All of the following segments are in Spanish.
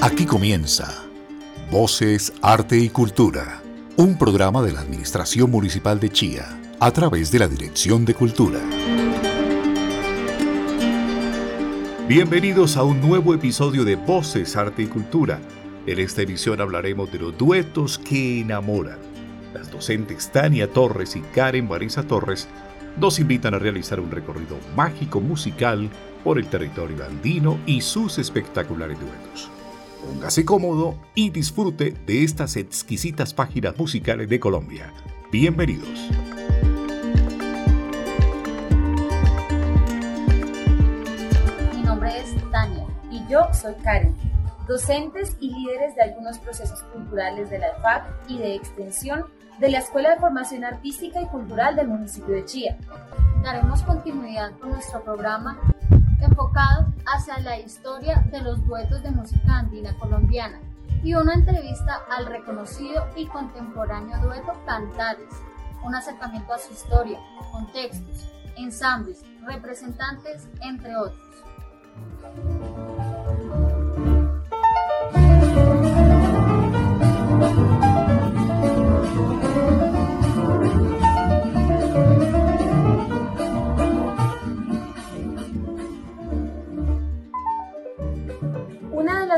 Aquí comienza Voces, Arte y Cultura, un programa de la Administración Municipal de Chía a través de la Dirección de Cultura. Bienvenidos a un nuevo episodio de Voces, Arte y Cultura. En esta emisión hablaremos de los duetos que enamoran. Las docentes Tania Torres y Karen Marisa Torres nos invitan a realizar un recorrido mágico musical por el territorio andino y sus espectaculares duetos. Póngase cómodo y disfrute de estas exquisitas páginas musicales de Colombia. Bienvenidos. Mi nombre es Tania y yo soy Karen, docentes y líderes de algunos procesos culturales de la EFAC y de extensión de la Escuela de Formación Artística y Cultural del municipio de Chía. Daremos continuidad con nuestro programa enfocado hacia la historia de los duetos de música andina colombiana y una entrevista al reconocido y contemporáneo dueto Cantares, un acercamiento a su historia, contextos, ensambles, representantes, entre otros.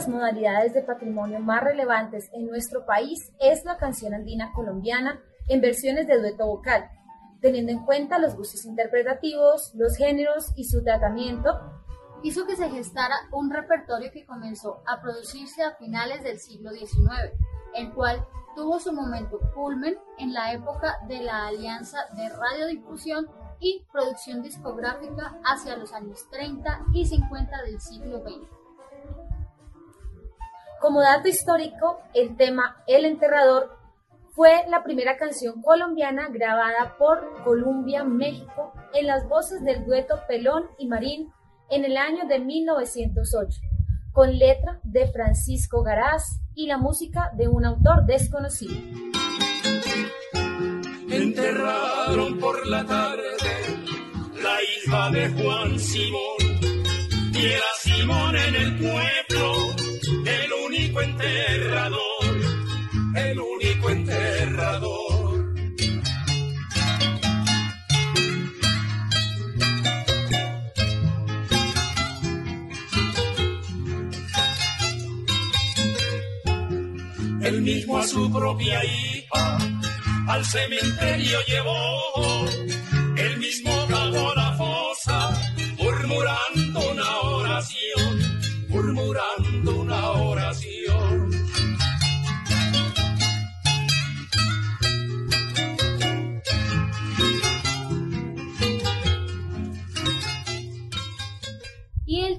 Las modalidades de patrimonio más relevantes en nuestro país es la canción andina colombiana en versiones de dueto vocal, teniendo en cuenta los gustos interpretativos, los géneros y su tratamiento. Hizo que se gestara un repertorio que comenzó a producirse a finales del siglo XIX, el cual tuvo su momento culmen en la época de la alianza de radiodifusión y producción discográfica hacia los años 30 y 50 del siglo XX. Como dato histórico, el tema El Enterrador fue la primera canción colombiana grabada por Columbia, México, en las voces del dueto Pelón y Marín en el año de 1908, con letra de Francisco Garaz y la música de un autor desconocido. Enterraron por la tarde la hija de Juan Simón y era Simón en el pueblo su propia hija al cementerio llevó, el mismo cagó la fosa, murmurando una oración, murmurando una oración.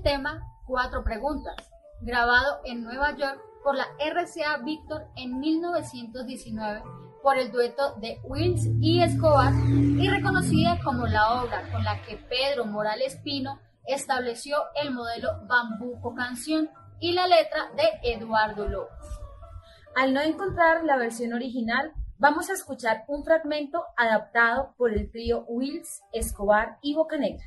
tema Cuatro Preguntas, grabado en Nueva York por la RCA Victor en 1919 por el dueto de Wills y Escobar y reconocida como la obra con la que Pedro Morales Pino estableció el modelo Bambuco Canción y la letra de Eduardo López. Al no encontrar la versión original, vamos a escuchar un fragmento adaptado por el trío Wills, Escobar y Bocanegra.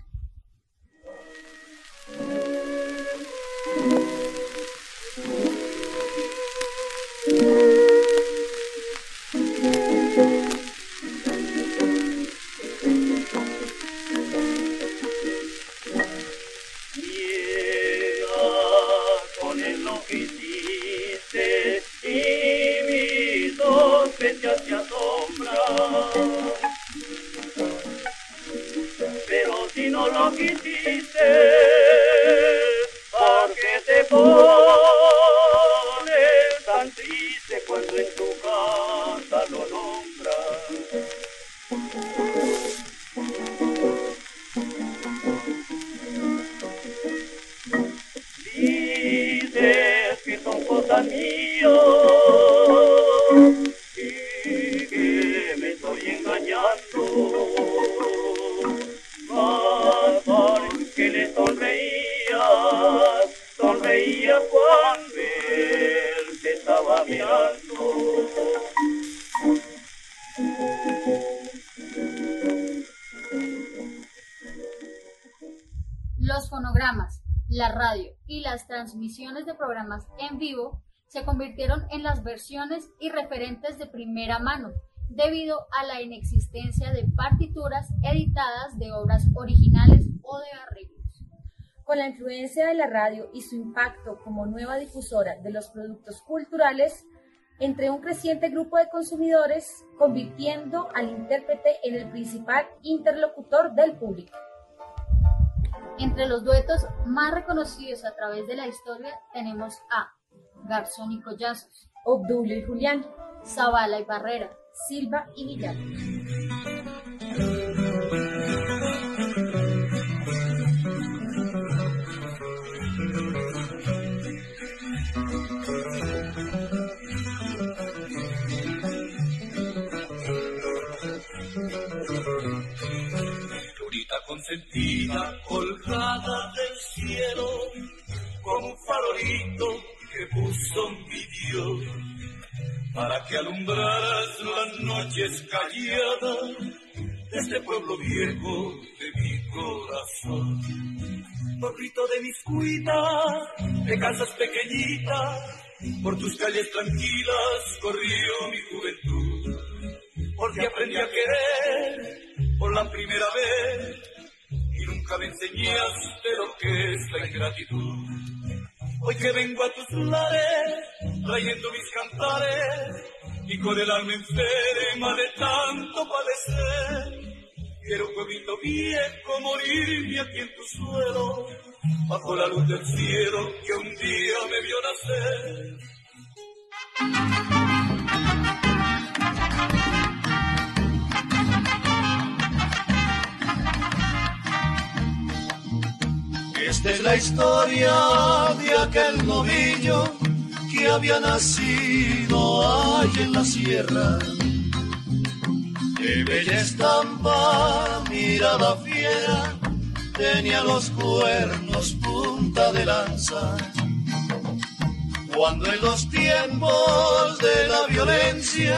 Sospechas se asombran. Pero si no lo quisiste, los fonogramas, la radio y las transmisiones de programas en vivo se convirtieron en las versiones y referentes de primera mano debido a la inexistencia de partituras editadas de obras originales o de arreglos. Con la influencia de la radio y su impacto como nueva difusora de los productos culturales, entre un creciente grupo de consumidores, convirtiendo al intérprete en el principal interlocutor del público. Entre los duetos más reconocidos a través de la historia tenemos a Garzón y Collazos, Obdulio y Julián, Zavala y Barrera, Silva y Villar. Consentida, para que alumbraras las noches calladas de este pueblo viejo de mi corazón. Porrito de mis cuitas, de casas pequeñitas, por tus calles tranquilas corrió mi juventud, porque aprendí a querer por la primera vez y nunca me enseñaste lo que es la ingratitud. Hoy que vengo a tus lares, trayendo mis cantares, y con el alma enferma de tanto padecer, quiero pueblito viejo morirme aquí en tu suelo, bajo la luz del cielo que un día me vio nacer. Esta es la historia de aquel novillo que había nacido allí en la sierra. De bella estampa, mirada fiera, tenía los cuernos punta de lanza. Cuando en los tiempos de la violencia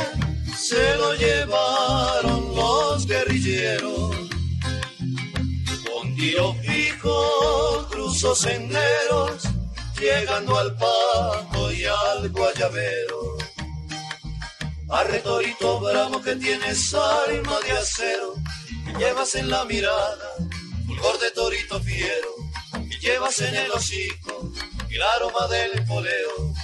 se lo llevaron los guerrilleros con tiro fijo cruzó senderos, llegando al pago al guayabero. Arre torito bravo que tienes alma de acero, y llevas en la mirada fulgor de torito fiero, y llevas en el hocico el aroma del poleo.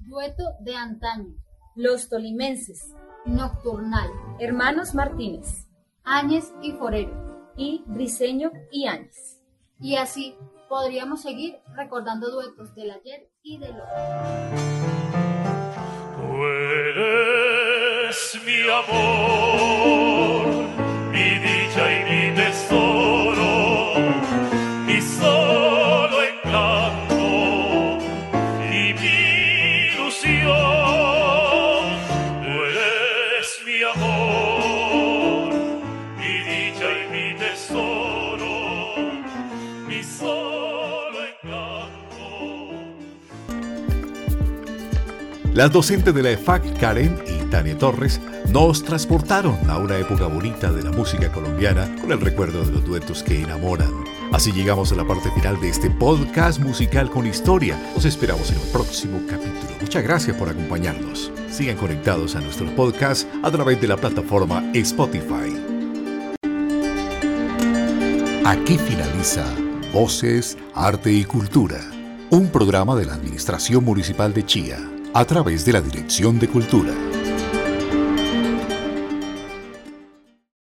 Dueto de antaño, Los tolimenses, Nocturnal, hermanos Martínez Áñez y Forero. Y Briseño y Áñez. Y así podríamos seguir recordando duetos del ayer y del hoy. Tú eres mi amor, Las docentes de la EFAC, Karen y Tania Torres, nos transportaron a una época bonita de la música colombiana con el recuerdo de los duetos que enamoran. Así llegamos a la parte final de este podcast musical con historia. Los esperamos en el próximo capítulo. Muchas gracias por acompañarnos. Sigan conectados a nuestros podcasts a través de la plataforma Spotify. Aquí finaliza Voces, Arte y Cultura, un programa de la Administración Municipal de Chía a través de la Dirección de Cultura.